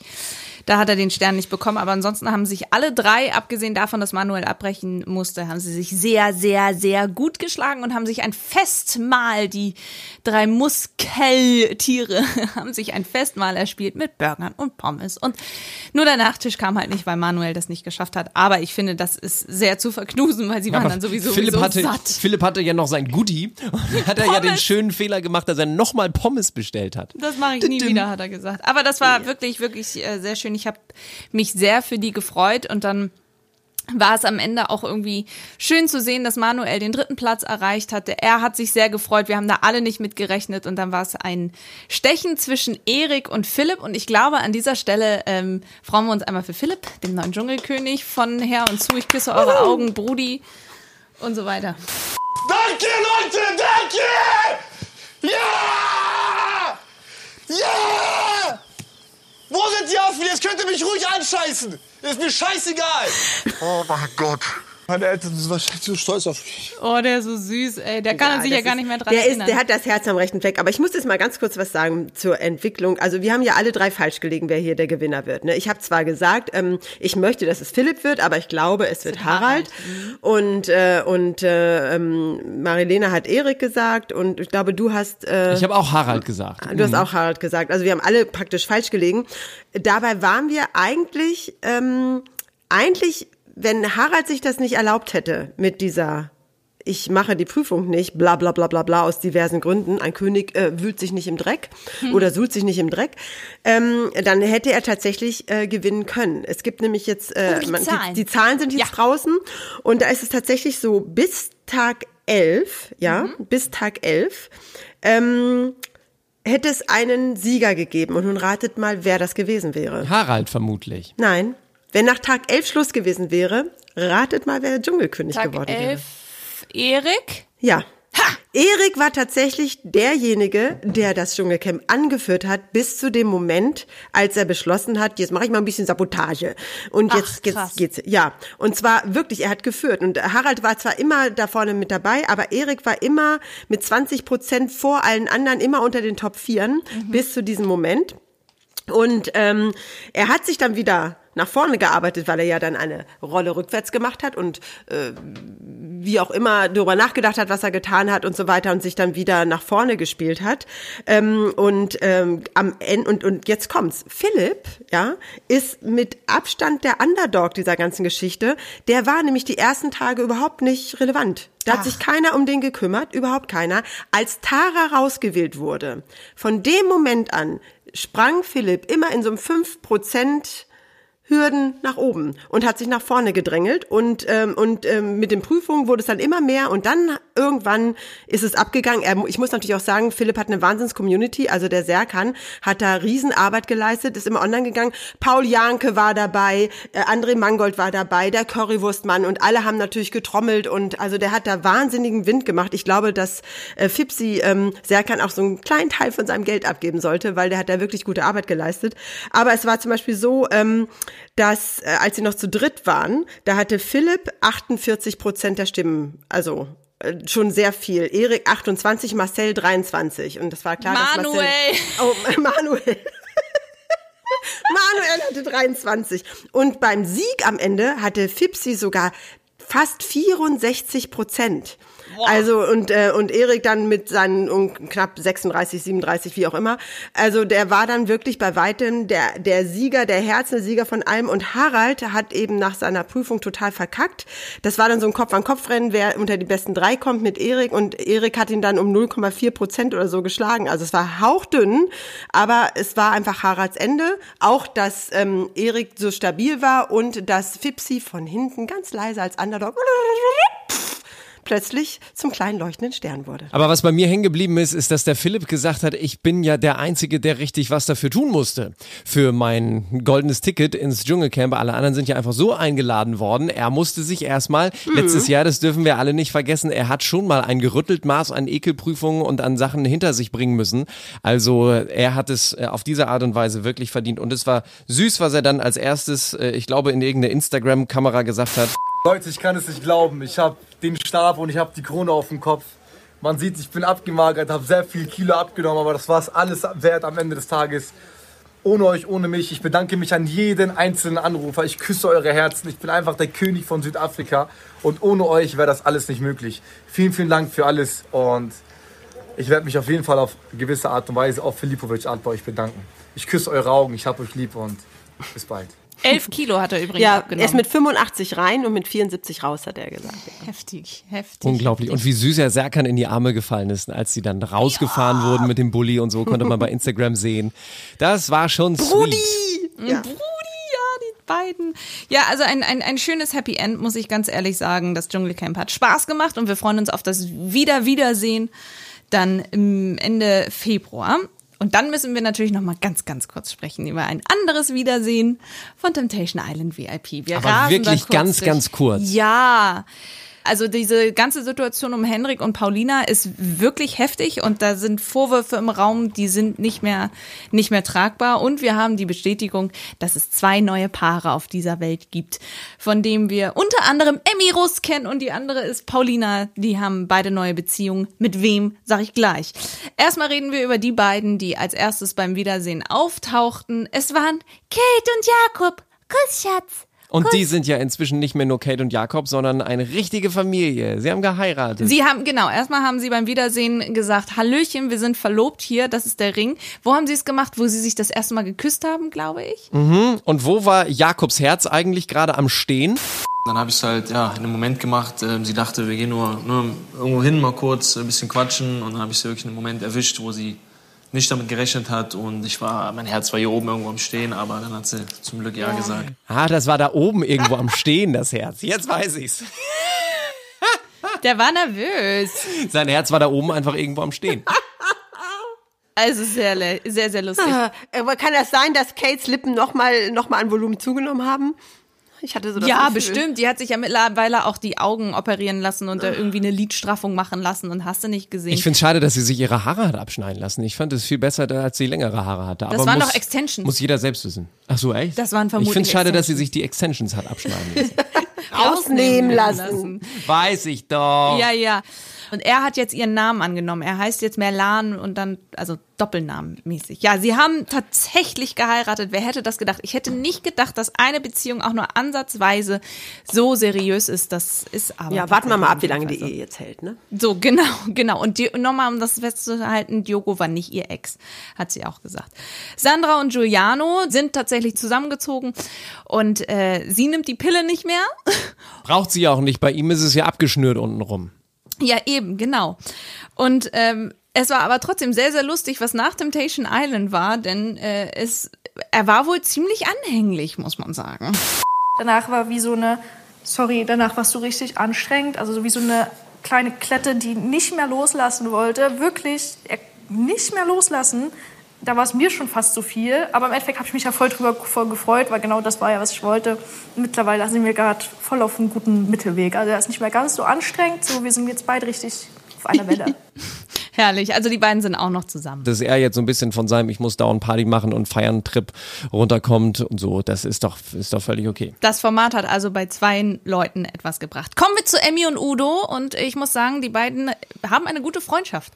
Da hat er den Stern nicht bekommen. Aber ansonsten haben sich alle drei, abgesehen davon, dass Manuel abbrechen musste, haben sie sich sehr, sehr, sehr gut geschlagen und haben sich ein Festmahl, die drei Muskeltiere haben sich ein Festmahl erspielt mit Burgern und Pommes. Und nur der Nachtisch kam halt nicht, weil Manuel das nicht geschafft hat. Aber ich finde, das ist sehr zu verknusen, weil sie waren Aber dann sowieso, Philipp sowieso hatte, satt. Philipp hatte ja noch sein Goodie und hat er ja den Pommes. schönen Fehler gemacht, dass er nochmal Pommes bestellt hat. Das mache ich nie wieder, hat er gesagt. Aber das war wirklich, wirklich äh, sehr schön. Ich habe mich sehr für die gefreut und dann war es am Ende auch irgendwie schön zu sehen, dass Manuel den dritten Platz erreicht hatte. Er hat sich sehr gefreut. Wir haben da alle nicht mit gerechnet und dann war es ein Stechen zwischen Erik und Philipp und ich glaube an dieser Stelle ähm, freuen wir uns einmal für Philipp, dem neuen Dschungelkönig von her und zu. Ich küsse eure Augen, Brudi. Und so weiter. Danke, Leute, danke! Ja! Ja! Wo sind die Affen? Jetzt könnt ihr mich ruhig anscheißen. Ist mir scheißegal. Oh mein Gott. Meine Eltern sind wahrscheinlich so stolz auf mich. Oh, der ist so süß, ey. Der kann sich ja gar ist- nicht mehr dran der erinnern. Ist, der hat das Herz am rechten Fleck. Aber ich muss jetzt mal ganz kurz was sagen zur Entwicklung. Also wir haben ja alle drei falsch gelegen, wer hier der Gewinner wird. Ne? Ich habe zwar gesagt, ähm, ich möchte, dass es Philipp wird, aber ich glaube, es wird Harald. Und äh, und äh, ähm, Marilena hat Erik gesagt und ich glaube, du hast äh, Ich habe auch Harald gesagt. Du hast Mhm. auch Harald gesagt. Also wir haben alle praktisch falsch gelegen. Dabei waren wir eigentlich, ähm, eigentlich, wenn Harald sich das nicht erlaubt hätte mit dieser ich mache die Prüfung nicht, bla bla bla bla bla aus diversen Gründen. Ein König äh, wühlt sich nicht im Dreck oder suhlt sich nicht im Dreck. Ähm, dann hätte er tatsächlich äh, gewinnen können. Es gibt nämlich jetzt äh, Oh, die man, Zahlen. die, die Zahlen sind jetzt draußen und da ist es tatsächlich so bis Tag 11, ja, bis Tag 11 ähm, hätte es einen Sieger gegeben. Und nun ratet mal, wer das gewesen wäre. Harald vermutlich. Nein, wenn nach Tag 11 Schluss gewesen wäre, ratet mal, wer Dschungelkönig Tag geworden 11, wäre. Erik. Ja. Erik war tatsächlich derjenige, der das Dschungelcamp angeführt hat, bis zu dem Moment, als er beschlossen hat, jetzt mache ich mal ein bisschen Sabotage. Und Ach, jetzt, krass. jetzt geht's. Ja. Und zwar wirklich, er hat geführt. Und Harald war zwar immer da vorne mit dabei, aber Erik war immer mit 20 Prozent vor allen anderen, immer unter den Top Vieren, bis zu diesem Moment. Und ähm, er hat sich dann wieder nach vorne gearbeitet, weil er ja dann eine Rolle rückwärts gemacht hat und äh, wie auch immer darüber nachgedacht hat, was er getan hat und so weiter und sich dann wieder nach vorne gespielt hat. Ähm, und ähm, am Ende und und jetzt kommt's. Philipp, ja, ist mit Abstand der Underdog dieser ganzen Geschichte. Der war nämlich die ersten Tage überhaupt nicht relevant. Da hat sich keiner um den gekümmert, überhaupt keiner. Als Tara rausgewählt wurde, von dem Moment an sprang Philipp immer in so einem 5% Hürden nach oben und hat sich nach vorne gedrängelt und ähm, und ähm, mit den Prüfungen wurde es dann immer mehr und dann irgendwann ist es abgegangen. Er, ich muss natürlich auch sagen, Philipp hat eine Wahnsinns-Community, also der Serkan hat da Riesenarbeit geleistet, ist immer online gegangen. Paul Janke war dabei, äh, André Mangold war dabei, der Currywurstmann und alle haben natürlich getrommelt und also der hat da wahnsinnigen Wind gemacht. Ich glaube, dass äh, Fipsi ähm, Serkan auch so einen kleinen Teil von seinem Geld abgeben sollte, weil der hat da wirklich gute Arbeit geleistet. Aber es war zum Beispiel so, ähm, dass äh, als sie noch zu dritt waren, da hatte Philipp 48 Prozent der Stimmen, also äh, schon sehr viel. Erik 28, Marcel 23 und das war klar, dass Manuel. Marcel Oh, Manuel. Manuel hatte 23 und beim Sieg am Ende hatte Fipsi sogar fast 64 Prozent. Also und äh, und Erik dann mit seinen um, knapp 36, 37, wie auch immer. Also der war dann wirklich bei weitem der der Sieger, der Herzensieger von allem. Und Harald hat eben nach seiner Prüfung total verkackt. Das war dann so ein Kopf-an-Kopf-Rennen, wer unter die besten drei kommt mit Erik. Und Erik hat ihn dann um 0,4 Prozent oder so geschlagen. Also es war hauchdünn, aber es war einfach Haralds Ende. Auch, dass ähm, Erik so stabil war und dass Fipsi von hinten ganz leise als Underdog plötzlich zum kleinen leuchtenden Stern wurde. Aber was bei mir hängen geblieben ist, ist, dass der Philipp gesagt hat, ich bin ja der Einzige, der richtig was dafür tun musste. Für mein goldenes Ticket ins Dschungelcamp. Alle anderen sind ja einfach so eingeladen worden. Er musste sich erstmal, Mhm. letztes Jahr, das dürfen wir alle nicht vergessen, er hat schon mal ein gerüttelt Maß an Ekelprüfungen und an Sachen hinter sich bringen müssen. Also er hat es äh, auf diese Art und Weise wirklich verdient. Und es war süß, was er dann als erstes, äh, ich glaube, in irgendeiner Instagram-Kamera gesagt hat. Leute, ich kann es nicht glauben. Ich habe den Stab und ich habe die Krone auf dem Kopf. Man sieht, ich bin abgemagert, habe sehr viel Kilo abgenommen, aber das war es alles wert am Ende des Tages. Ohne euch, ohne mich. Ich bedanke mich an jeden einzelnen Anrufer. Ich küsse eure Herzen. Ich bin einfach der König von Südafrika. Und ohne euch wäre das alles nicht möglich. Vielen, vielen Dank für alles. Und ich werde mich auf jeden Fall auf gewisse Art und Weise auf Filipovic Art bei euch bedanken. Ich küsse eure Augen. Ich habe euch lieb und bis bald. 11 Kilo hat er übrigens Ja, abgenommen. er ist mit 85 rein und mit 74 raus, hat er gesagt. Heftig, heftig. Unglaublich. Und wie süß er Serkan in die Arme gefallen ist, als sie dann rausgefahren wurden mit dem Bulli und so, konnte man bei Instagram sehen. Das war schon Brudi! sweet. Ja. Brudi, ja, die beiden. Ja, also ein, ein, ein schönes Happy End, muss ich ganz ehrlich sagen. Das Dschungelcamp hat Spaß gemacht und wir freuen uns auf das Wieder-Wiedersehen dann im Ende Februar. Und dann müssen wir natürlich noch mal ganz, ganz kurz sprechen über ein anderes Wiedersehen von Temptation Island VIP. Wir Aber wirklich ganz, ganz kurz. Ja. Also diese ganze Situation um Henrik und Paulina ist wirklich heftig und da sind Vorwürfe im Raum, die sind nicht mehr, nicht mehr tragbar. Und wir haben die Bestätigung, dass es zwei neue Paare auf dieser Welt gibt, von denen wir unter anderem Emmy Russ kennen und die andere ist Paulina. Die haben beide neue Beziehungen. Mit wem, sag ich gleich. Erstmal reden wir über die beiden, die als erstes beim Wiedersehen auftauchten. Es waren Kate und Jakob. Kuss, Schatz. Und die sind ja inzwischen nicht mehr nur Kate und Jakob, sondern eine richtige Familie. Sie haben geheiratet. Sie haben, genau, erstmal haben sie beim Wiedersehen gesagt, Hallöchen, wir sind verlobt hier, das ist der Ring. Wo haben sie es gemacht? Wo sie sich das erste Mal geküsst haben, glaube ich? mhm. Und wo war Jakobs Herz eigentlich gerade am Stehen? Dann habe ich es halt ja, in einem Moment gemacht. Ähm, sie dachte, wir gehen nur, nur irgendwo hin, mal kurz ein bisschen quatschen. Und dann habe ich sie wirklich in einem Moment erwischt, wo sie nicht damit gerechnet hat. Und ich war, mein Herz war hier oben irgendwo am Stehen, aber dann hat sie zum Glück ja, gesagt. Ah, das war da oben irgendwo am Stehen, das Herz. Jetzt weiß ich's. Der war nervös. Sein Herz war da oben einfach irgendwo am Stehen. Also sehr, sehr, sehr lustig. Ah, Aber kann das sein, dass Kates Lippen nochmal noch mal an Volumen zugenommen haben? Ich hatte so das Ja, Gefühl. bestimmt. Die hat sich ja mittlerweile auch die Augen operieren lassen und da irgendwie eine Lidstraffung machen lassen und hast du nicht gesehen. Ich finde schade, dass sie sich ihre Haare hat abschneiden lassen. Ich fand es viel besser, als sie längere Haare hatte. Das Aber waren muss, doch Extensions. Muss jeder selbst wissen. Ach so, echt? Das waren Ich vermutlich finde es schade, dass sie sich die Extensions hat abschneiden lassen. Rausnehmen lassen. Weiß ich doch. Ja, ja. Und er hat jetzt ihren Namen angenommen. Er heißt jetzt Merlan und dann, also Doppelnamen mäßig. Ja, sie haben tatsächlich geheiratet. Wer hätte das gedacht? Ich hätte nicht gedacht, dass eine Beziehung auch nur ansatzweise so seriös ist. Das ist aber. Ja, warten wir mal ab, wie lange die. Ehe jetzt hält, ne? So, genau, genau. Und nochmal, um das festzuhalten, Diogo war nicht ihr Ex, hat sie auch gesagt. Sandra und Giuliano sind tatsächlich zusammengezogen und äh, sie nimmt die Pille nicht mehr. Braucht sie auch nicht. Bei ihm ist es ja abgeschnürt unten rum. Ja, eben, genau. Und ähm, es war aber trotzdem sehr, sehr lustig, was nach Temptation Island war, denn äh, es, er war wohl ziemlich anhänglich, muss man sagen. Danach war wie so eine, sorry, danach warst du richtig anstrengend, also so wie so eine kleine Klette, die nicht mehr loslassen wollte, wirklich äh, nicht mehr loslassen. Da war es mir schon fast zu viel, aber im Endeffekt habe ich mich ja voll drüber voll gefreut, weil genau das war ja, was ich wollte. Mittlerweile sind wir gerade voll auf einem guten Mittelweg. Also er ist nicht mehr ganz so anstrengend, so wir sind jetzt beide richtig auf einer Welle. Herrlich, also die beiden sind auch noch zusammen. Dass er jetzt so ein bisschen von seinem Ich muss dauernd Party machen und feiern Trip runterkommt und so, das ist doch, ist doch völlig okay. Das Format hat also bei zwei Leuten etwas gebracht. Kommen wir zu Emmy und Udo und ich muss sagen, die beiden haben eine gute Freundschaft.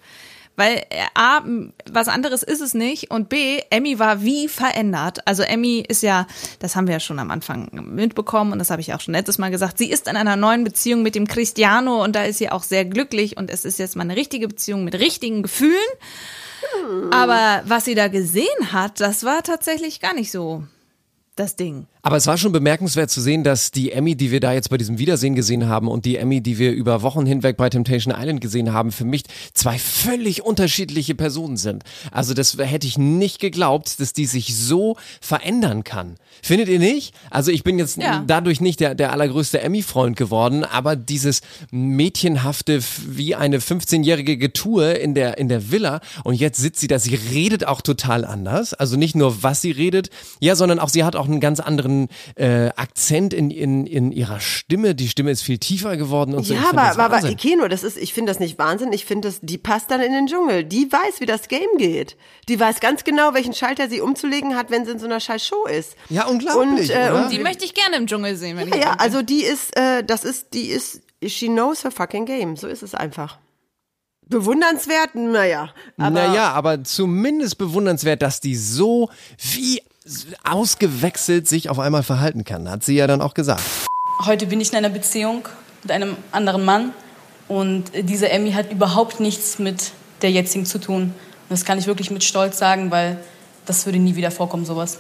Weil äh, A, was anderes ist es nicht und B, Emmy war wie verändert. Also Emmy ist ja, das haben wir ja schon am Anfang mitbekommen und das habe ich auch schon letztes Mal gesagt, sie ist in einer neuen Beziehung mit dem Cristiano und da ist sie auch sehr glücklich und es ist jetzt mal eine richtige Beziehung mit richtigen Gefühlen. Aber was sie da gesehen hat, das war tatsächlich gar nicht so das Ding. Aber es war schon bemerkenswert zu sehen, dass die Emmy, die wir da jetzt bei diesem Wiedersehen gesehen haben und die Emmy, die wir über Wochen hinweg bei Temptation Island gesehen haben, für mich zwei völlig unterschiedliche Personen sind. Also das hätte ich nicht geglaubt, dass die sich so verändern kann. Findet ihr nicht? Also ich bin jetzt Ja. dadurch nicht der, der allergrößte Emmy-Freund geworden, aber dieses mädchenhafte, wie eine 15-jährige Getue in der, in der Villa und jetzt sitzt sie da, sie redet auch total anders. Also nicht nur, was sie redet, ja, sondern auch sie hat auch einen ganz anderen äh, Akzent in, in, in ihrer Stimme. Die Stimme ist viel tiefer geworden und so. Ja, aber, das aber, aber Wahnsinn. Keno, das ist, ich finde das nicht Wahnsinn. Ich finde, das, die passt dann in den Dschungel. Die weiß, wie das Game geht. Die weiß ganz genau, welchen Schalter sie umzulegen hat, wenn sie in so einer scheiß Show ist. Ja, unglaublich, Und, äh, oder? und Die möchte ich gerne im Dschungel sehen, wenn ja, ich ja, also die ist, äh, das ist, die ist, she knows her fucking game. So ist es einfach. Bewundernswert, naja. Aber naja, aber zumindest bewundernswert, dass die so wie ausgewechselt sich auf einmal verhalten kann, hat sie ja dann auch gesagt. Heute bin ich in einer Beziehung mit einem anderen Mann und diese Emmy hat überhaupt nichts mit der jetzigen zu tun. Und das kann ich wirklich mit Stolz sagen, weil das würde nie wieder vorkommen, sowas.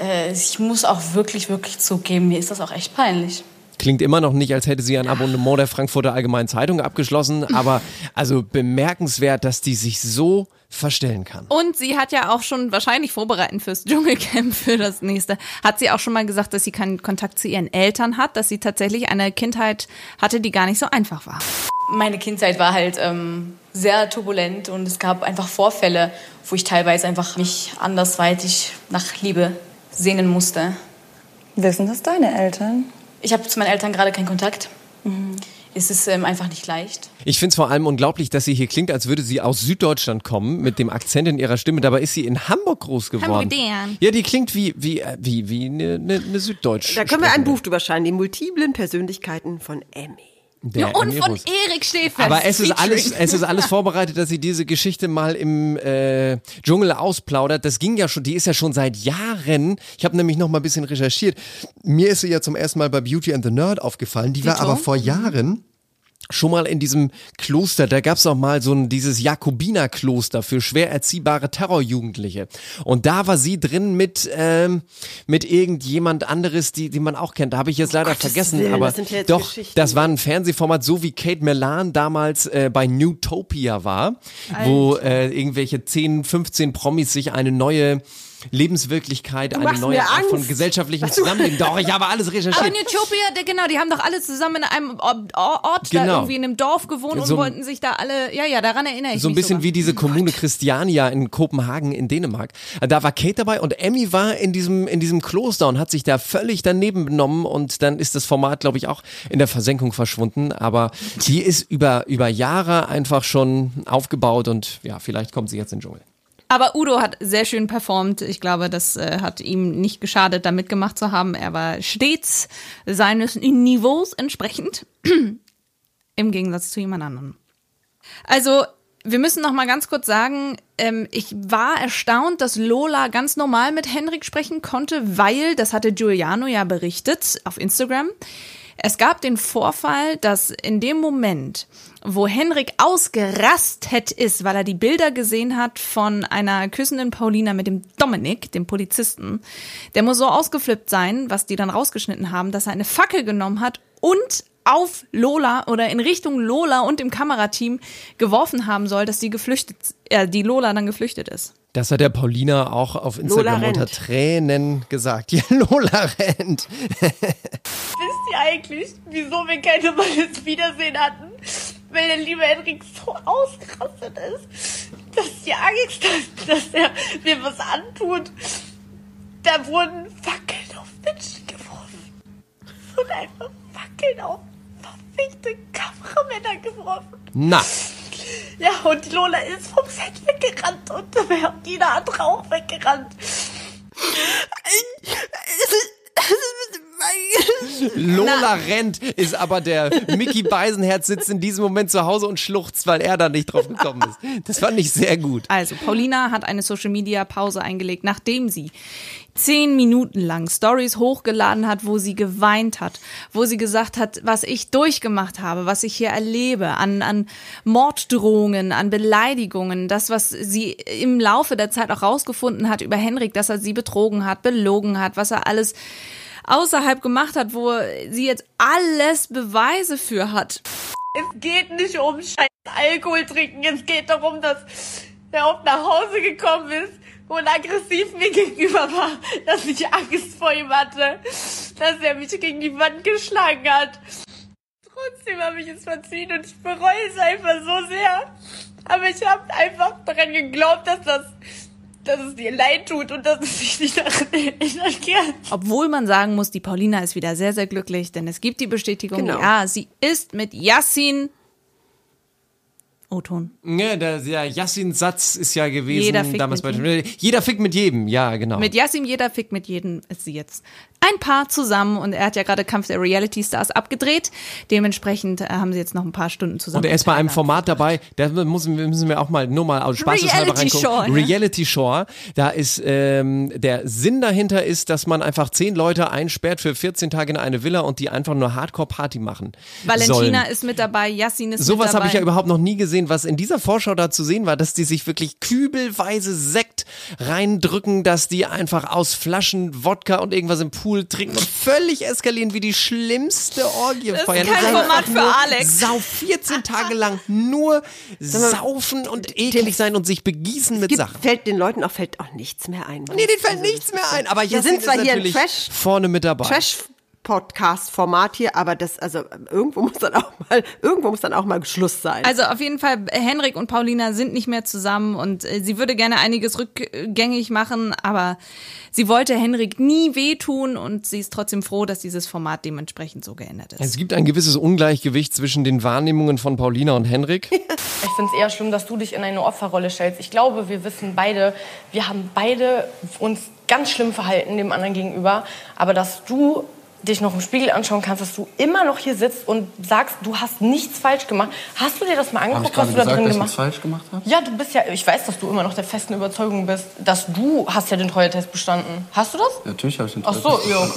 Äh, ich muss auch wirklich, wirklich zugeben, mir ist das auch echt peinlich. Klingt immer noch nicht, als hätte sie ein Abonnement der Frankfurter Allgemeinen Zeitung abgeschlossen, aber also bemerkenswert, dass die sich so verstellen kann. Und sie hat ja auch schon wahrscheinlich vorbereitend fürs Dschungelcamp für das nächste, hat sie auch schon mal gesagt, dass sie keinen Kontakt zu ihren Eltern hat, dass sie tatsächlich eine Kindheit hatte, die gar nicht so einfach war. Meine Kindheit war halt ähm, sehr turbulent und es gab einfach Vorfälle, wo ich teilweise einfach mich andersweitig nach Liebe sehnen musste. Wissen das deine Eltern? Ich habe zu meinen Eltern gerade keinen Kontakt. Ist es ähm, einfach nicht leicht. Ich finde es vor allem unglaublich, dass sie hier klingt, als würde sie aus Süddeutschland kommen, mit dem Akzent in ihrer Stimme. Dabei ist sie in Hamburg groß geworden. Hamburg-Dern. Ja, die klingt wie, wie, äh, wie, wie eine, eine, eine Süddeutsche. Da können wir ein Buch drüber schreiben, die multiplen Persönlichkeiten von Emmy. Der ja, und Emmy von. Erik Stehfest. Aber es ist alles, es ist alles vorbereitet, dass sie diese Geschichte mal im äh, Dschungel ausplaudert. Das ging ja schon, die ist ja schon seit Jahren. Ich habe nämlich noch mal ein bisschen recherchiert. Mir ist sie ja zum ersten Mal bei Beauty and the Nerd aufgefallen. Die war Dito? aber vor Jahren schon mal in diesem Kloster, da gab's auch mal so ein dieses Jakobinerkloster für schwer erziehbare Terrorjugendliche. Und da war sie drin mit ähm, mit irgendjemand anderes, die die man auch kennt. Da habe ich jetzt leider Gottes vergessen, Willen, aber das ja doch, das war ein Fernsehformat, so wie Kate Melan damals äh, bei Newtopia war, wo äh, irgendwelche 10, 15 Promis sich eine neue Lebenswirklichkeit, eine machst neue Art von Angst. gesellschaftlichem Was du- Zusammenleben. Doch, ich habe alles Aber recherchiert. in Utopia, genau, die haben doch alle zusammen in einem Ort, Ort da Genau. irgendwie in einem Dorf gewohnt So- und wollten sich da alle, ja, ja, daran erinnere ich so ein mich bisschen sogar. wie diese Kommune Christiania in Kopenhagen in Dänemark. Da war Kate dabei und Emmy war in diesem in diesem Kloster und hat sich da völlig daneben benommen und dann ist das Format, glaube ich, auch in der Versenkung verschwunden. Aber die ist über über Jahre einfach schon aufgebaut und ja, vielleicht kommt sie jetzt in den Dschungel. Aber Udo hat sehr schön performt. Ich glaube, das äh, hat ihm nicht geschadet, da mitgemacht zu haben. Er war stets seines Niveaus entsprechend. Im Gegensatz zu jemand anderem. Also, wir müssen noch mal ganz kurz sagen, ähm, ich war erstaunt, dass Lola ganz normal mit Henrik sprechen konnte, weil, das hatte Giuliano ja berichtet auf Instagram, es gab den Vorfall, dass in dem Moment, wo Henrik ausgerastet ist, weil er die Bilder gesehen hat von einer küssenden Paulina mit dem Dominik, dem Polizisten, der muss so ausgeflippt sein, was die dann rausgeschnitten haben, dass er eine Fackel genommen hat und auf Lola oder in Richtung Lola und dem Kamerateam geworfen haben soll, dass die geflüchtet, äh, die Lola dann geflüchtet ist. Das hat der Paulina auch auf Instagram unter. Tränen gesagt. Ja, Lola rennt. Eigentlich, wieso wir keine Mal das Wiedersehen hatten? Weil der liebe Henrik so ausgerastet ist, dass die Angst hat, dass er mir was antut. Da wurden Fackeln auf Menschen geworfen. Und einfach Fackeln auf verfickte Kameramänner geworfen. Na, Ja, und die Lola ist vom Set weggerannt und die hat Rauch weggerannt. Lola rennt, ist aber der Mickey Beisenherz sitzt in diesem Moment zu Hause und schluchzt, weil er da nicht drauf gekommen ist. Das fand ich sehr gut. Also, Paulina hat eine Social Media Pause eingelegt, nachdem sie zehn Minuten lang Stories hochgeladen hat, wo sie geweint hat, wo sie gesagt hat, was ich durchgemacht habe, was ich hier erlebe, an, an Morddrohungen, an Beleidigungen, das, was sie im Laufe der Zeit auch rausgefunden hat über Henrik, dass er sie betrogen hat, belogen hat, was er alles außerhalb gemacht hat, wo sie jetzt alles Beweise für hat. Es geht nicht um scheiß Alkohol trinken. Es geht darum, dass er oft nach Hause gekommen ist und aggressiv mir gegenüber war, dass ich Angst vor ihm hatte, dass er mich gegen die Wand geschlagen hat. Trotzdem habe ich es verziehen und ich bereue es einfach so sehr. Aber ich habe einfach daran geglaubt, dass das, dass es dir leid tut und dass es sich nicht kann. Obwohl man sagen muss, die Paulina ist wieder sehr, sehr glücklich, denn es gibt die Bestätigung, Genau. ja, sie ist mit Yassin. O-Ton. Ja, der, der Yassin-Satz ist ja gewesen Jeder damals bei mit Jeder fickt mit jedem, ja, genau. Mit Yassin, jeder fickt mit jedem, ist sie jetzt ein Paar zusammen und er hat ja gerade Kampf der Reality Stars abgedreht. Dementsprechend äh, haben sie jetzt noch ein paar Stunden zusammen. Und er ist bei einem Format dabei, da müssen, wir- müssen wir auch mal nur mal aus Spaßeshalber Reality reingucken. Show, ne? Reality Show. Da ist ähm, der Sinn dahinter ist, dass man einfach zehn Leute einsperrt für 14 Tage in eine Villa und die einfach nur Hardcore-Party machen. Valentina sollen. ist mit dabei, Yassin ist Sowas mit dabei. habe ich ja überhaupt noch nie gesehen, was in dieser Vorschau da zu sehen war, dass die sich wirklich kübelweise Sekt reindrücken, dass die einfach aus Flaschen Wodka und irgendwas im Pool trinken und völlig eskalieren wie die schlimmste Orgie Das ist feiern. kein Das Format für Alex. Sau 14 Tage lang nur mal, saufen und eklig sein und sich begießen mit Gibt, Sachen. fällt den Leuten auch fällt auch nichts mehr ein. Nee, denen fällt nichts mehr ein. Aber wir Yassin sind zwar ist hier ein natürlich Trash, vorne mit dabei. Trash Podcast-Format hier, aber das, also irgendwo muss dann auch mal, irgendwo muss dann auch mal Schluss sein. Also auf jeden Fall, Henrik und Paulina sind nicht mehr zusammen und äh, sie würde gerne einiges rückgängig machen, aber sie wollte Henrik nie wehtun und sie ist trotzdem froh, dass dieses Format dementsprechend so geändert ist. Es gibt ein gewisses Ungleichgewicht zwischen den Wahrnehmungen von Paulina und Henrik. Ich finde es eher schlimm, dass du dich in eine Opferrolle stellst. Ich glaube, wir wissen beide, wir haben beide uns ganz schlimm verhalten dem anderen gegenüber. Aber dass du dich noch im Spiegel anschauen kannst, dass du immer noch hier sitzt und sagst, du hast nichts falsch gemacht. Hast du dir das mal angeguckt, was du da gesagt, drin dass gemacht nichts falsch gemacht habe? Ja, du bist ja, ich weiß, dass du immer noch der festen Überzeugung bist, dass du hast ja den Treue-Test bestanden. Hast du das? Natürlich habe ich den Ach so, ja.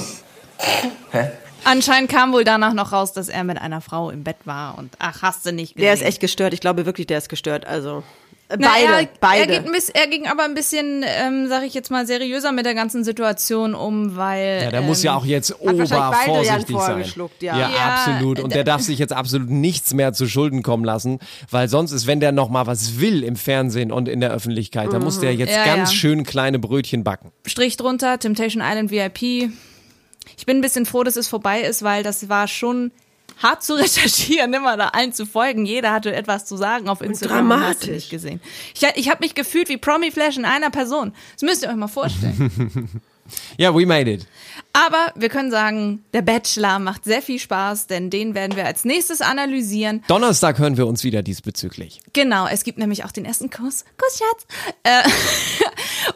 Hä? Anscheinend kam wohl danach noch raus, dass er mit einer Frau im Bett war und ach, hast du nicht gesehen. der ist echt gestört. Ich glaube wirklich, der ist gestört. Also äh, Na, beide, er, beide. Er, geht ein bisschen, er ging aber ein bisschen, ähm, sag ich jetzt mal, seriöser mit der ganzen Situation um, weil. Ja, der muss ja ähm, auch jetzt beide obervorsichtig sein. ja. ja, Ja, absolut. Und der darf sich jetzt absolut nichts mehr zu Schulden kommen lassen, weil sonst ist, wenn der noch mal was will im Fernsehen und in der Öffentlichkeit, dann muss der jetzt Ja, ganz ja. schön kleine Brötchen backen. Strich drunter, Temptation Island VIP. Ich bin ein bisschen froh, dass es vorbei ist, weil das war schon hart zu recherchieren, immer da allen zu folgen. Jeder hatte etwas zu sagen auf Instagram. und hast du dramatisch. nicht gesehen. Ich, ich habe mich gefühlt wie Promi Flash in einer Person. Das müsst ihr euch mal vorstellen. Ja, we made it. Aber wir können sagen, der Bachelor macht sehr viel Spaß, denn den werden wir als nächstes analysieren. Donnerstag hören wir uns wieder diesbezüglich. Genau, es gibt nämlich auch den ersten Kuss. Kuss, Schatz. Äh,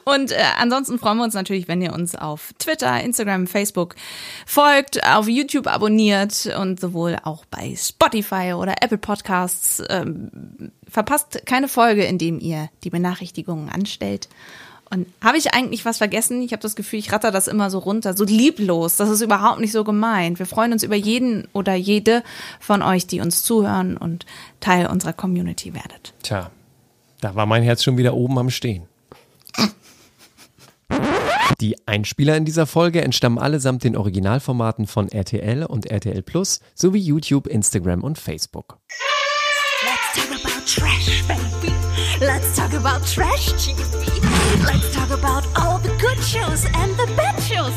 und äh, ansonsten freuen wir uns natürlich, wenn ihr uns auf Twitter, Instagram, Facebook folgt, auf YouTube abonniert und sowohl auch bei Spotify oder Apple Podcasts. Ähm, verpasst keine Folge, in dem ihr die Benachrichtigungen anstellt. Und habe ich eigentlich was vergessen? Ich habe das Gefühl, ich ratter das immer so runter, so lieblos. Das ist überhaupt nicht so gemeint. Wir freuen uns über jeden oder jede von euch, die uns zuhören und Teil unserer Community werdet. Tja, da war mein Herz schon wieder oben am Stehen. Die Einspieler in dieser Folge entstammen allesamt den Originalformaten von RTL und RTL Plus sowie YouTube, Instagram und Facebook. Let's talk about trash, baby. Let's talk about trash TV. Let's talk about all the good shows and the bad shows